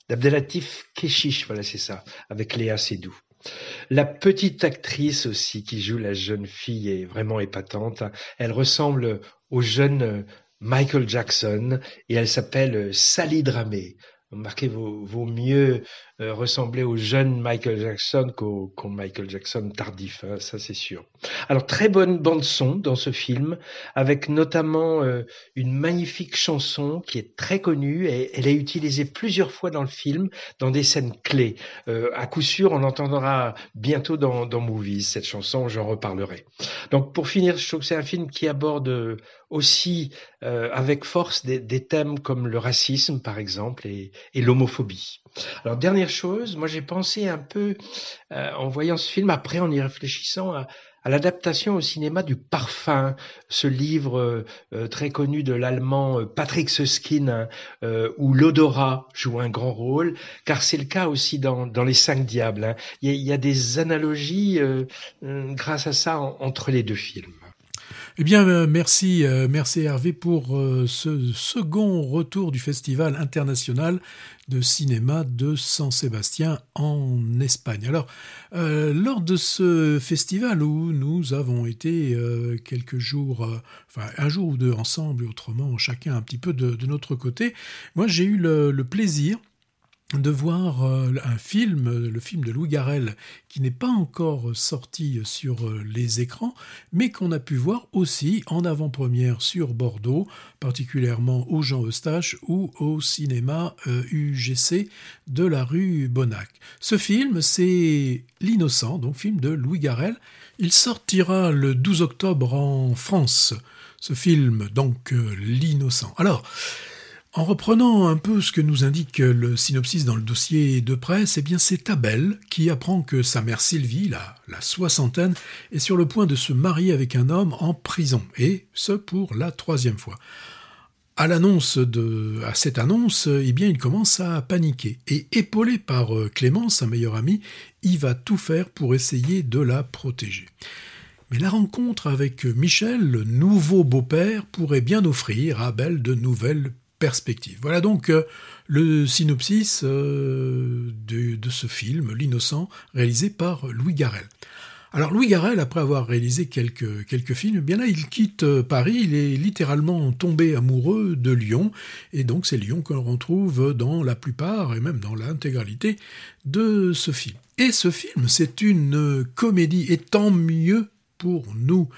d'Abdelatif Keshish, voilà c'est ça, avec Léa Seydoux. La petite actrice aussi qui joue la jeune fille est vraiment épatante. Elle ressemble au jeune Michael Jackson et elle s'appelle Sally Dramé. Vaut, vaut mieux euh, ressembler au jeune Michael Jackson qu'au Michael Jackson tardif, hein, ça c'est sûr. Alors très bonne bande son dans ce film, avec notamment euh, une magnifique chanson qui est très connue et elle est utilisée plusieurs fois dans le film dans des scènes clés. Euh, à coup sûr, on l'entendra bientôt dans, Movies cette chanson, j'en reparlerai. Donc pour finir, je trouve que c'est un film qui aborde aussi euh, avec force des, des, thèmes comme le racisme par exemple et, et l'homophobie. Alors dernière moi j'ai pensé un peu euh, en voyant ce film, après en y réfléchissant à, à l'adaptation au cinéma du Parfum, ce livre euh, très connu de l'allemand euh, Patrick Susskind, hein, euh, où l'odorat joue un grand rôle, car c'est le cas aussi dans, dans Les Cinq Diables. Hein. Il, y a, y a, des analogies euh, grâce à ça en, entre les deux films. Eh bien, euh, merci, euh, merci Hervé pour euh, ce second retour du Festival international de cinéma de San Sébastien en Espagne. Alors, lors de ce festival où nous avons été quelques jours, enfin un jour ou deux ensemble, autrement chacun un petit peu de, de notre côté, moi j'ai eu le plaisir de voir euh, un film, le film de Louis Garrel, qui n'est pas encore sorti sur euh, les écrans, mais qu'on a pu voir aussi en avant-première sur Bordeaux, particulièrement au Jean Eustache ou au cinéma UGC euh, de la rue Bonnac. Ce film, c'est L'Innocent, donc film de Louis Garrel. Il sortira le 12 octobre en France. Ce film, donc L'Innocent. Alors, en reprenant un peu ce que nous indique le synopsis dans le dossier de presse, eh bien c'est Abel qui apprend que sa mère Sylvie, la, soixantaine, est sur le point de se marier avec un homme en prison, et ce pour la troisième fois. À cette annonce, eh il commence à paniquer. Et épaulé par Clément, sa meilleure amie, il va tout faire pour essayer de la protéger. Mais la rencontre avec Michel, le nouveau beau-père, pourrait bien offrir à Abel de nouvelles Voilà donc euh, le synopsis euh, de, ce film, L'Innocent, réalisé par Louis Garrel. Alors Louis Garrel, après avoir réalisé quelques, films, eh bien là il quitte Paris, il est littéralement tombé amoureux de Lyon, et donc c'est Lyon que l'on retrouve dans la plupart, et même dans l'intégralité de ce film. Et ce film, c'est une comédie, et tant mieux pour nous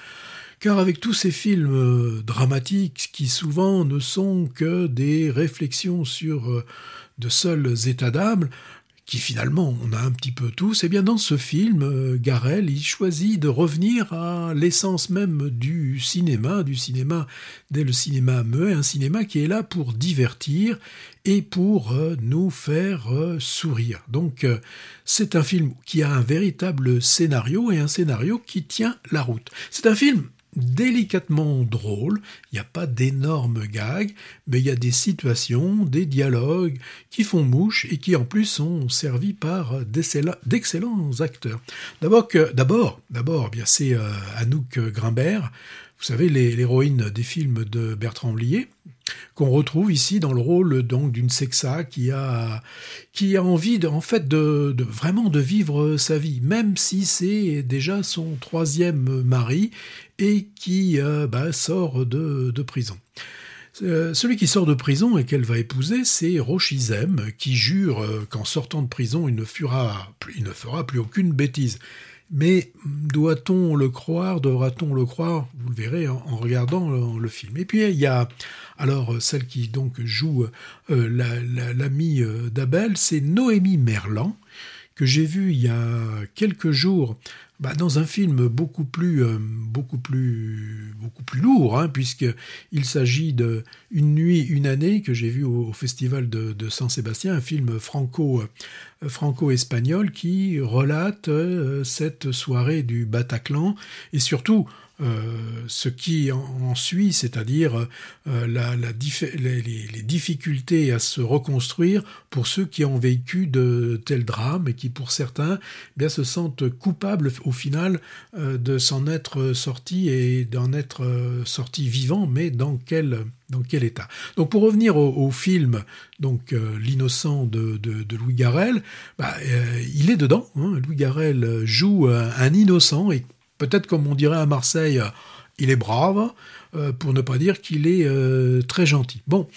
car avec tous ces films euh, dramatiques qui souvent ne sont que des réflexions sur euh, de seuls états d'âme, qui finalement on a un petit peu tous, et bien dans ce film, euh, Garel, il choisit de revenir à l'essence même du cinéma, du cinéma dès le cinéma muet, un cinéma qui est là pour divertir et pour nous faire sourire. Donc c'est un film qui a un véritable scénario et un scénario qui tient la route. C'est un film délicatement drôle, il n'y a pas d'énormes gags, mais il y a des situations, des dialogues qui font mouche et qui en plus sont servis par d'excellents acteurs. D'abord, d'abord, d'abord, bien c'est Anouk Grimbert, vous savez l'héroïne des films de Bertrand Blier, qu'on retrouve ici dans le rôle donc d'une sexa qui a qui a envie de, en fait de, vraiment de vivre sa vie, même si c'est déjà son troisième mari et qui euh, bah, sort de, prison. Euh, celui qui sort de prison et qu'elle va épouser, c'est Rochizem, qui jure euh, qu'en sortant de prison, il ne, fera, plus aucune bêtise. Mais doit-on le croire Devra-t-on le croire? Vous le verrez en, regardant le, film. Et puis il y a alors celle qui donc joue l'amie d'Abel, c'est Noémie Merlan que j'ai vue il y a quelques jours bah, dans un film beaucoup plus, euh, beaucoup plus, lourd, hein, puisqu'il s'agit de Une nuit, une année que j'ai vu au, festival de, Saint-Sébastien, un film franco, euh, franco-espagnol qui relate euh, cette soirée du Bataclan et surtout euh, ce qui en, suit, c'est-à-dire euh, les, difficultés à se reconstruire pour ceux qui ont vécu de tels drames et qui, pour certains, eh bien se sentent coupables au final euh, de s'en être sortis et d'en être sortis vivants, mais dans quel dans quel état. Donc pour revenir au, film, donc l'innocent de, de, Louis Garrel, bah, il est dedans. Hein. Louis Garrel joue un innocent et peut-être comme on dirait à Marseille, euh, il est brave, euh, pour ne pas dire qu'il est euh, très gentil. Bon,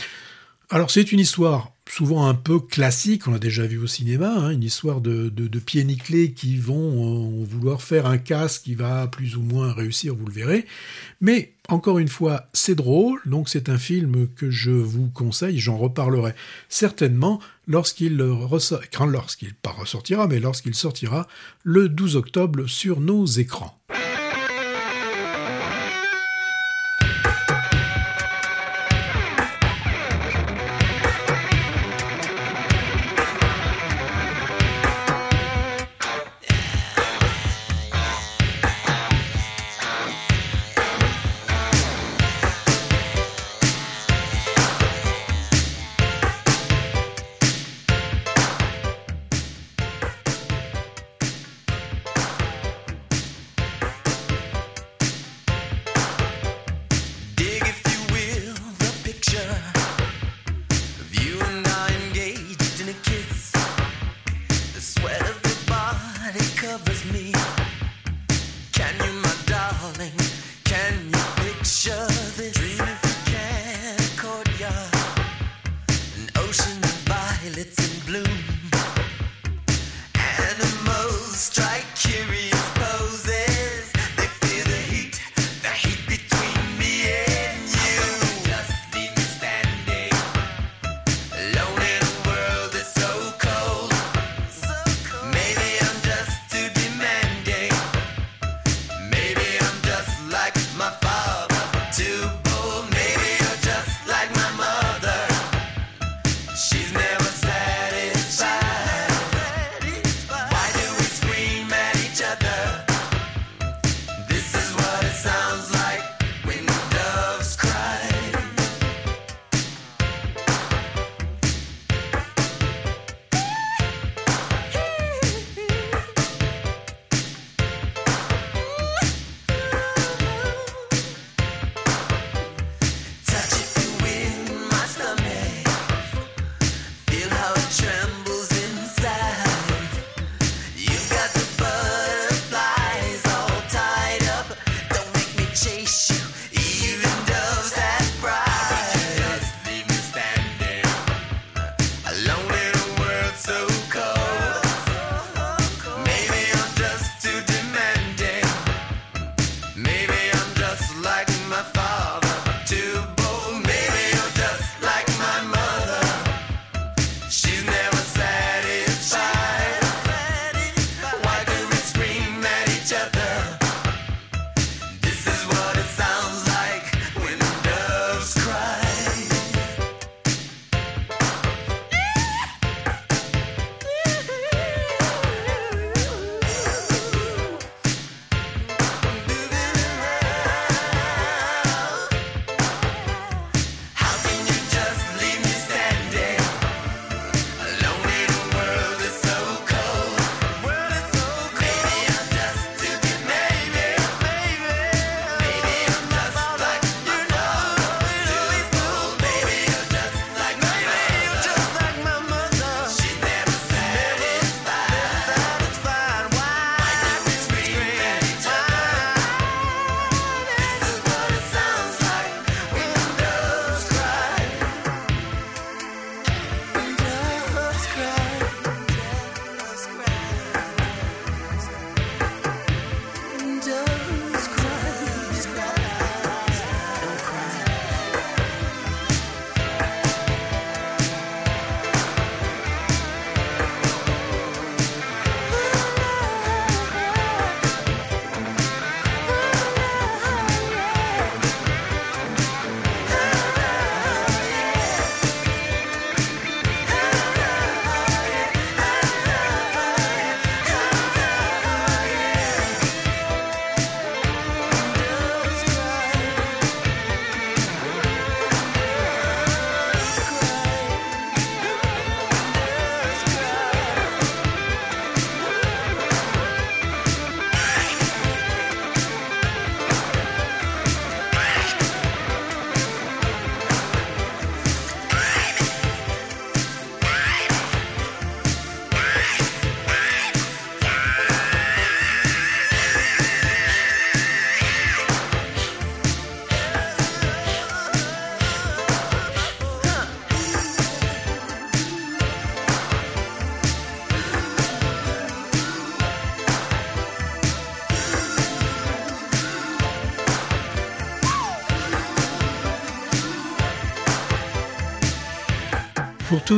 alors c'est une histoire souvent un peu classique, on l'a déjà vu au cinéma, hein, une histoire de, de, pieds nickelés qui vont vouloir faire un casse qui va plus ou moins réussir, vous le verrez. Mais encore une fois, c'est drôle, donc c'est un film que je vous conseille, j'en reparlerai certainement lorsqu'il lorsqu'il pas ressortira, mais lorsqu'il sortira le 12 octobre sur nos écrans.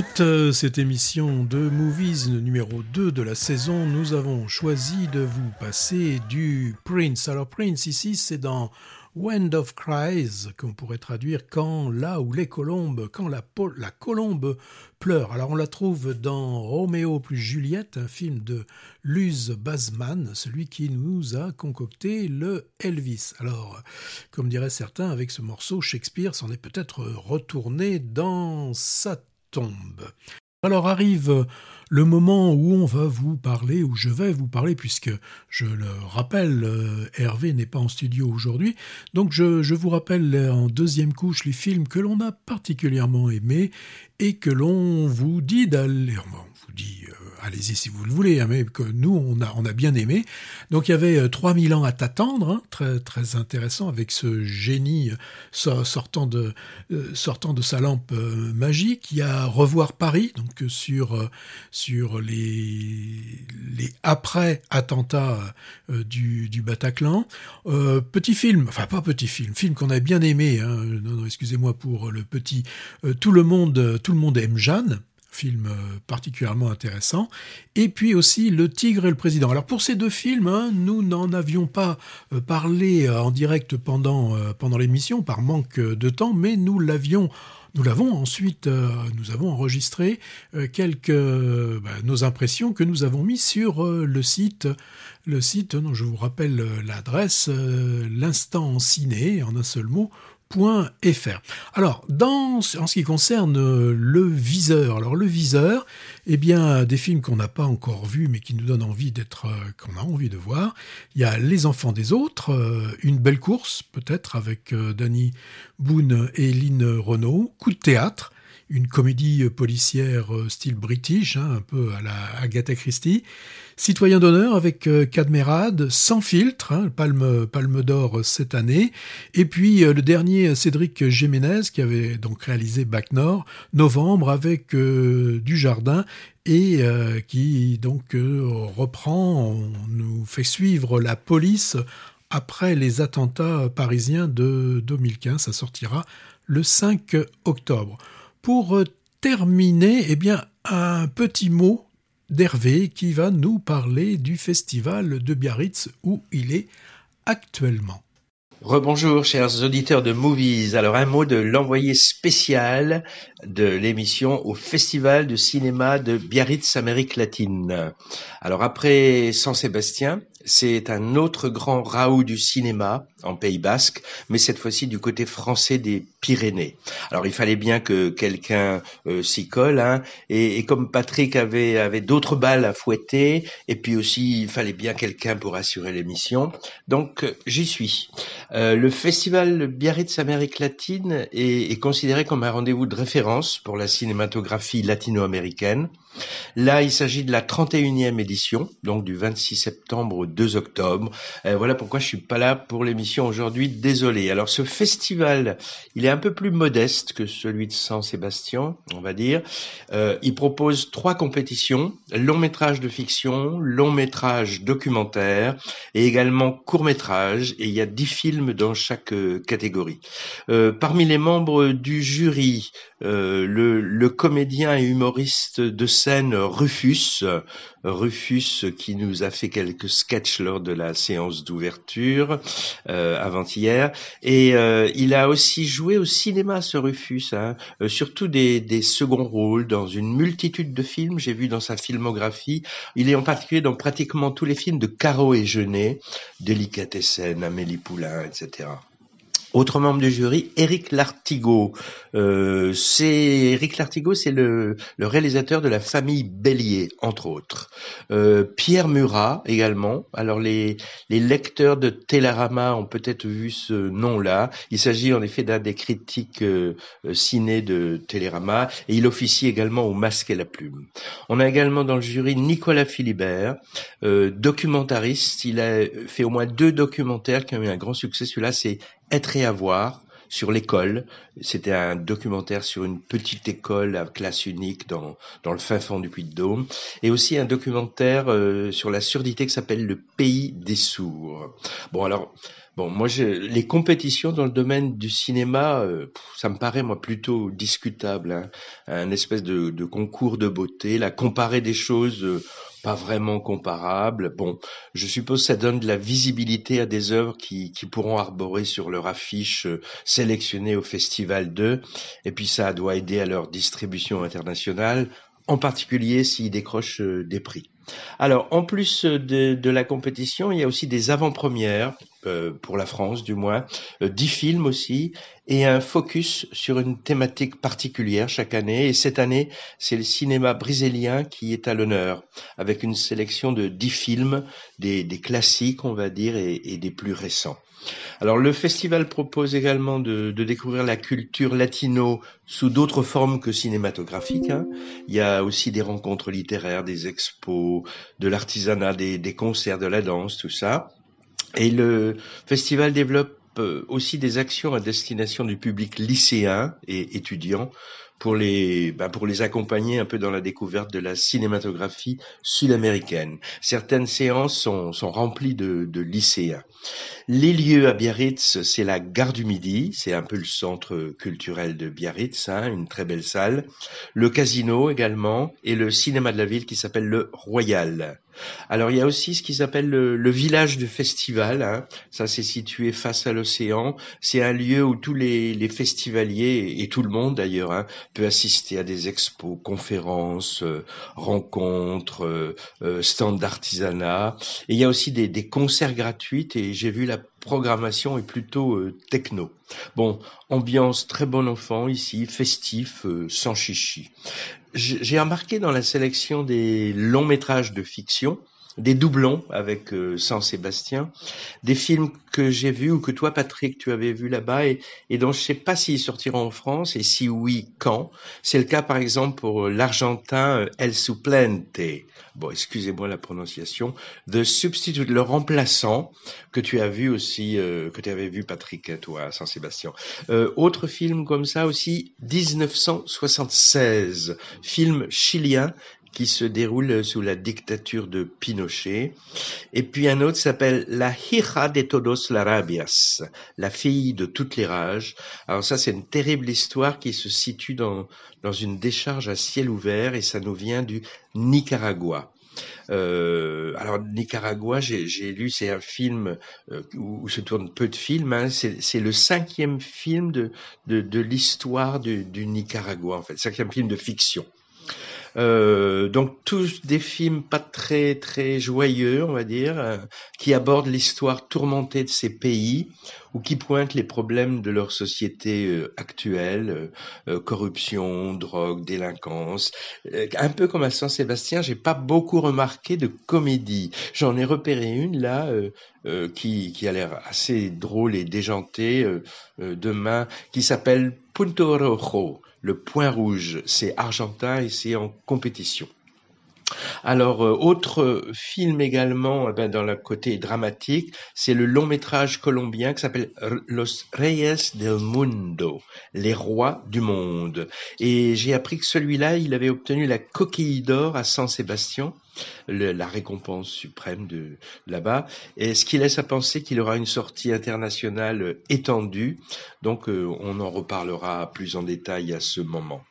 Toute euh, cette émission de Movies numéro 2 de la saison, nous avons choisi de vous passer du Prince. Alors Prince ici, c'est dans Wind of Cries, qu'on pourrait traduire quand là où les colombes, quand la, colombe pleure. Alors on la trouve dans Roméo plus Juliette, un film de Luz Bazman, celui qui nous a concocté le Elvis. Alors, comme diraient certains, avec ce morceau, Shakespeare s'en est peut-être retourné dans sa Alors arrive le moment où on va vous parler, où je vais vous parler, puisque je le rappelle, euh, Hervé n'est pas en studio aujourd'hui, donc je, vous rappelle en deuxième couche les films que l'on a particulièrement aimés et que l'on vous dit d'aller, on vous dit euh, allez-y si vous le voulez, hein, mais que nous, on a, on a bien aimé. Donc il y avait 3000 ans à t'attendre, hein, très, très intéressant, avec ce génie euh, sortant, de, euh, sortant de sa lampe euh, magique. Il y a Revoir Paris, donc sur, sur les, les après-attentats du, du Bataclan. petit film, enfin pas petit film, film qu'on a bien aimé, hein, non, non excusez-moi pour le petit, tout le monde, tout le monde aime Jeanne film euh, particulièrement intéressant. Et puis aussi Le Tigre et le Président. Alors pour ces deux films, hein, nous n'en avions pas euh, parlé euh, en direct pendant, pendant l'émission par manque de temps, mais nous l'avions nous l'avons ensuite, nous avons enregistré quelques bah, nos impressions que nous avons mis sur le site, le site, non, je vous rappelle l'adresse, l'instant ciné en un seul mot .fr. Alors, dans, en ce qui concerne euh, le viseur, alors le viseur, eh bien, des films qu'on n'a pas encore vus, mais qui nous donnent envie d'être, euh, qu'on a envie de voir. Il y a Les Enfants des Autres, euh, Une belle course, peut-être, avec Danny Boone et Lynn Renault, Coup de théâtre, une comédie policière style british, hein, un peu à la Agatha Christie. Citoyen d'honneur avec euh, Cadmerade, Sans filtre, hein, Palme, Palme d'or cette année. Et puis euh, le dernier, Cédric Géménez, qui avait donc réalisé Bac Nord, novembre, avec euh, Du Jardin et qui donc reprend, nous fait suivre la police après les attentats parisiens de 2015. Ça sortira le 5 octobre. Pour terminer, eh bien, un petit mot d'Hervé qui va nous parler du festival de Biarritz où il est actuellement. Rebonjour chers auditeurs de Movies. Alors un mot de l'envoyé spécial de l'émission au Festival de cinéma de Biarritz Amérique latine. Alors après San Sébastien, c'est un autre grand Raoult du cinéma en Pays Basque, mais cette fois-ci du côté français des Pyrénées. Alors il fallait bien que quelqu'un euh, s'y colle, hein, et, comme Patrick avait, avait d'autres balles à fouetter, et puis aussi il fallait bien quelqu'un pour assurer l'émission, donc j'y suis. Euh, le festival Biarritz Amérique latine est, est considéré comme un rendez-vous de référence pour la cinématographie latino-américaine. Là, il s'agit de la 31e édition, donc du 26 septembre au 2 octobre. Euh, voilà pourquoi je suis pas là pour l'émission aujourd'hui. Désolé. Alors, ce festival, il est un peu plus modeste que celui de Saint-Sébastien, on va dire. Euh, il propose trois compétitions long métrage de fiction, long métrage documentaire et également court métrage. Et il y a dix films dans chaque euh, catégorie. Euh, parmi les membres du jury, le comédien et humoriste de scène Rufus, Rufus qui nous a fait quelques sketchs lors de la séance d'ouverture euh, avant-hier. Et euh, il a aussi joué au cinéma, ce Rufus, hein, euh, surtout des, des seconds rôles dans une multitude de films. J'ai vu dans sa filmographie. Il est en particulier dans pratiquement tous les films de Caro et Jeunet, Délicatessen, Amélie Poulain, etc. Autre membre du jury, Éric Lartigot. Euh, c'est Éric Lartigot, c'est le, le, réalisateur de la famille Bélier, entre autres. Euh, Pierre Murat également. Alors les, les lecteurs de Télérama ont peut-être vu ce nom-là. Il s'agit en effet d'un des critiques euh, ciné de Télérama et il officie également au Masque et la Plume. On a également dans le jury Nicolas Philibert, euh, documentariste. Il a fait au moins deux documentaires qui ont eu un grand succès. Celui-là, c'est être et avoir sur l'école. C'était un documentaire sur une petite école à classe unique dans, dans le fin fond du Puy-de-Dôme. Et aussi un documentaire euh, sur la surdité qui s'appelle Le Pays des Sourds. Bon, alors, Bon, moi, les compétitions dans le domaine du cinéma, euh, ça me paraît moi plutôt discutable. Hein. Un espèce de, de concours de beauté, la comparer des choses euh, pas vraiment comparables. Bon, je suppose que ça donne de la visibilité à des œuvres qui, qui pourront arborer sur leur affiche euh, sélectionnée au Festival 2, et puis ça doit aider à leur distribution internationale, en particulier s'ils décrochent euh, des prix. Alors, en plus de, de la compétition, il y a aussi des avant-premières, euh, pour la France du moins, euh, dix films aussi, et un focus sur une thématique particulière chaque année. Et cette année, c'est le cinéma brésilien qui est à l'honneur, avec une sélection de dix films, des, des classiques, on va dire, et, et des plus récents. Alors le festival propose également de, de découvrir la culture latino sous d'autres formes que cinématographiques. hein. Il y a aussi des rencontres littéraires, des expos, de l'artisanat, des, des concerts, de la danse, tout ça. Et le festival développe euh, aussi des actions à destination du public lycéen et étudiant pour les, ben, pour les accompagner un peu dans la découverte de la cinématographie sud-américaine. Certaines séances sont, sont remplies de, de lycéens. Les lieux à Biarritz, c'est la gare du Midi, c'est un peu le centre culturel de Biarritz, hein, une très belle salle. Le casino également et le cinéma de la ville qui s'appelle le Royal. Alors il y a aussi ce qu'ils appellent le, le village du festival. Hein. Ça c'est situé face à l'océan. C'est un lieu où tous les, les festivaliers et tout le monde d'ailleurs hein, peut assister à des expos, conférences, euh, rencontres, euh, euh, stands d'artisanat. Et il y a aussi des, des concerts gratuits et j'ai vu la programmation est plutôt euh, techno. Bon, ambiance très bon enfant ici, festif, euh, sans chichi. J'ai remarqué dans la sélection des longs métrages de fiction, des doublons avec euh, Saint-Sébastien, des films que j'ai vus ou que toi Patrick tu avais vu là-bas et, et dont je sais pas s'ils sortiront en France et si oui quand. C'est le cas par exemple pour euh, l'Argentin euh, El Suplente. Bon, excusez-moi la prononciation. The Substitute, le remplaçant que tu as vu aussi, euh, que tu avais vu Patrick toi à Saint-Sébastien. Euh, autre film comme ça aussi, 1976, film chilien qui se déroule sous la dictature de Pinochet. Et puis un autre s'appelle La hija de todos las rabias, la fille de toutes les rages. Alors ça, c'est une terrible histoire qui se situe dans, dans une décharge à ciel ouvert et ça nous vient du Nicaragua. Euh, alors Nicaragua, j'ai lu, c'est un film euh, où, où se tournent peu de films. hein. C'est c'est le cinquième film de de, de l'histoire du, du Nicaragua, en fait, cinquième film de fiction. Euh, donc tous des films pas très très joyeux, on va dire, euh, qui abordent l'histoire tourmentée de ces pays ou qui pointent les problèmes de leur société euh, actuelle, corruption, drogue, délinquance. Un peu comme à Saint-Sébastien, j'ai pas beaucoup remarqué de comédie. J'en ai repéré une là qui qui a l'air assez drôle et déjantée demain, qui s'appelle Punto Rojo. Le point rouge, c'est argentin et c'est en compétition. Alors, euh, autre film également, eh ben, dans le côté dramatique, c'est le long métrage colombien qui s'appelle Los Reyes del Mundo, les rois du monde. Et j'ai appris que celui-là, il avait obtenu la coquille d'or à San Sébastien, la récompense suprême de là-bas, et ce qui laisse à penser qu'il aura une sortie internationale étendue. Donc, euh, on en reparlera plus en détail à ce moment.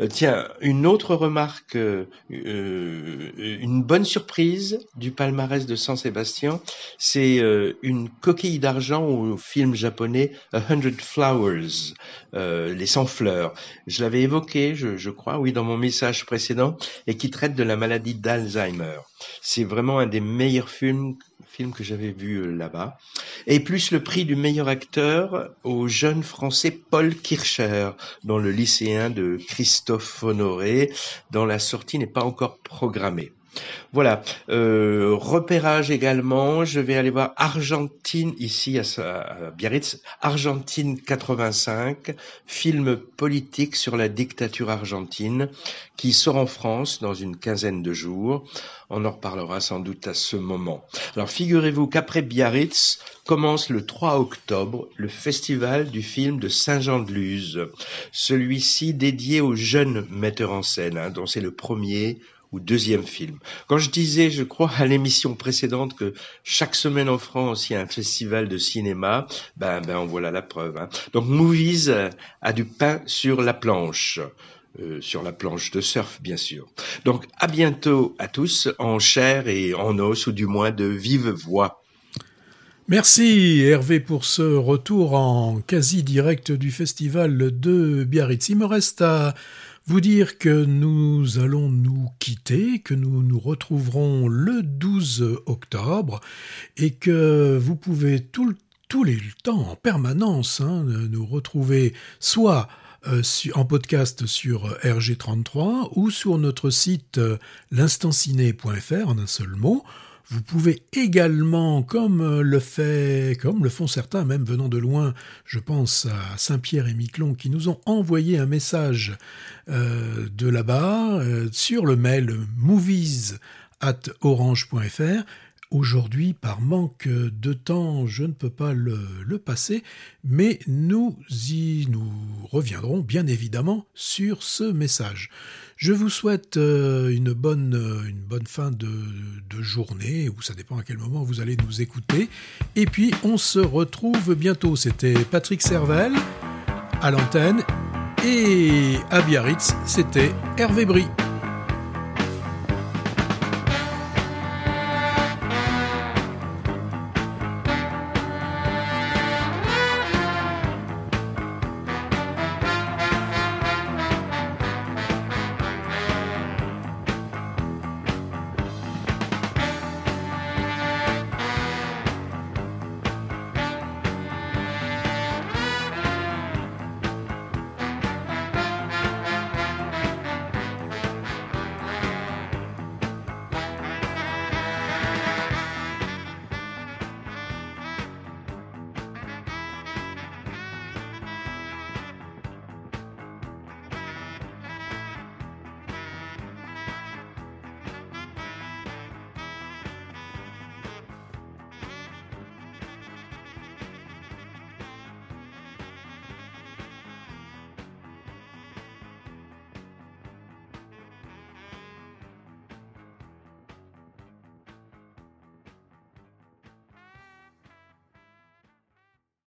Euh, tiens, une autre remarque, euh, euh, une bonne surprise du palmarès de San Sébastien, c'est une coquille d'argent au film japonais A Hundred Flowers, les 100 fleurs. Je l'avais évoqué, je, je crois, oui, dans mon message précédent, et qui traite de la maladie d'Alzheimer. C'est vraiment un des meilleurs films, films que j'avais vu euh, là-bas. Et plus le prix du meilleur acteur au jeune français Paul Kircher, dans le lycéen de Christophe Honoré, dont la sortie n'est pas encore programmée. Voilà. Euh, repérage également. Je vais aller voir Argentine ici à, Biarritz. Argentine 85, film politique sur la dictature argentine qui sort en France dans une quinzaine de jours. On en reparlera sans doute à ce moment. Alors figurez-vous qu'après Biarritz commence le 3 octobre le festival du film de Saint-Jean-de-Luz. Celui-ci dédié aux jeunes metteurs en scène, hein, dont c'est le premier ou deuxième film. Quand je disais, je crois, à l'émission précédente que chaque semaine en France, il y a un festival de cinéma, ben, ben, en voilà la preuve. hein. Donc, Movies euh, a du pain sur la planche. Euh, sur la planche de surf, bien sûr. Donc, à bientôt à tous, en chair et en os, ou du moins de vive voix. Merci Hervé pour ce retour en quasi direct du festival de Biarritz. Il me reste à vous dire que nous allons nous quitter, que nous nous retrouverons le 12 octobre et que vous pouvez tout le tous les temps, en permanence, hein, nous retrouver soit euh, en podcast sur RG33 ou sur notre site euh, l'instanciné.fr en un seul mot. Vous pouvez également, comme euh, le fait, comme le font certains, même venant de loin, je pense à Saint-Pierre et Miquelon, qui nous ont envoyé un message euh, de là-bas euh, sur le mail movies. Aujourd'hui, par manque de temps, je ne peux pas le, le passer, mais nous y nous reviendrons bien évidemment sur ce message. Je vous souhaite euh, une bonne, euh, une bonne fin de, de journée, ou ça dépend à quel moment vous allez nous écouter. Et puis, on se retrouve bientôt. C'était Patrick Servel à l'antenne, et à Biarritz, c'était Hervé Brie.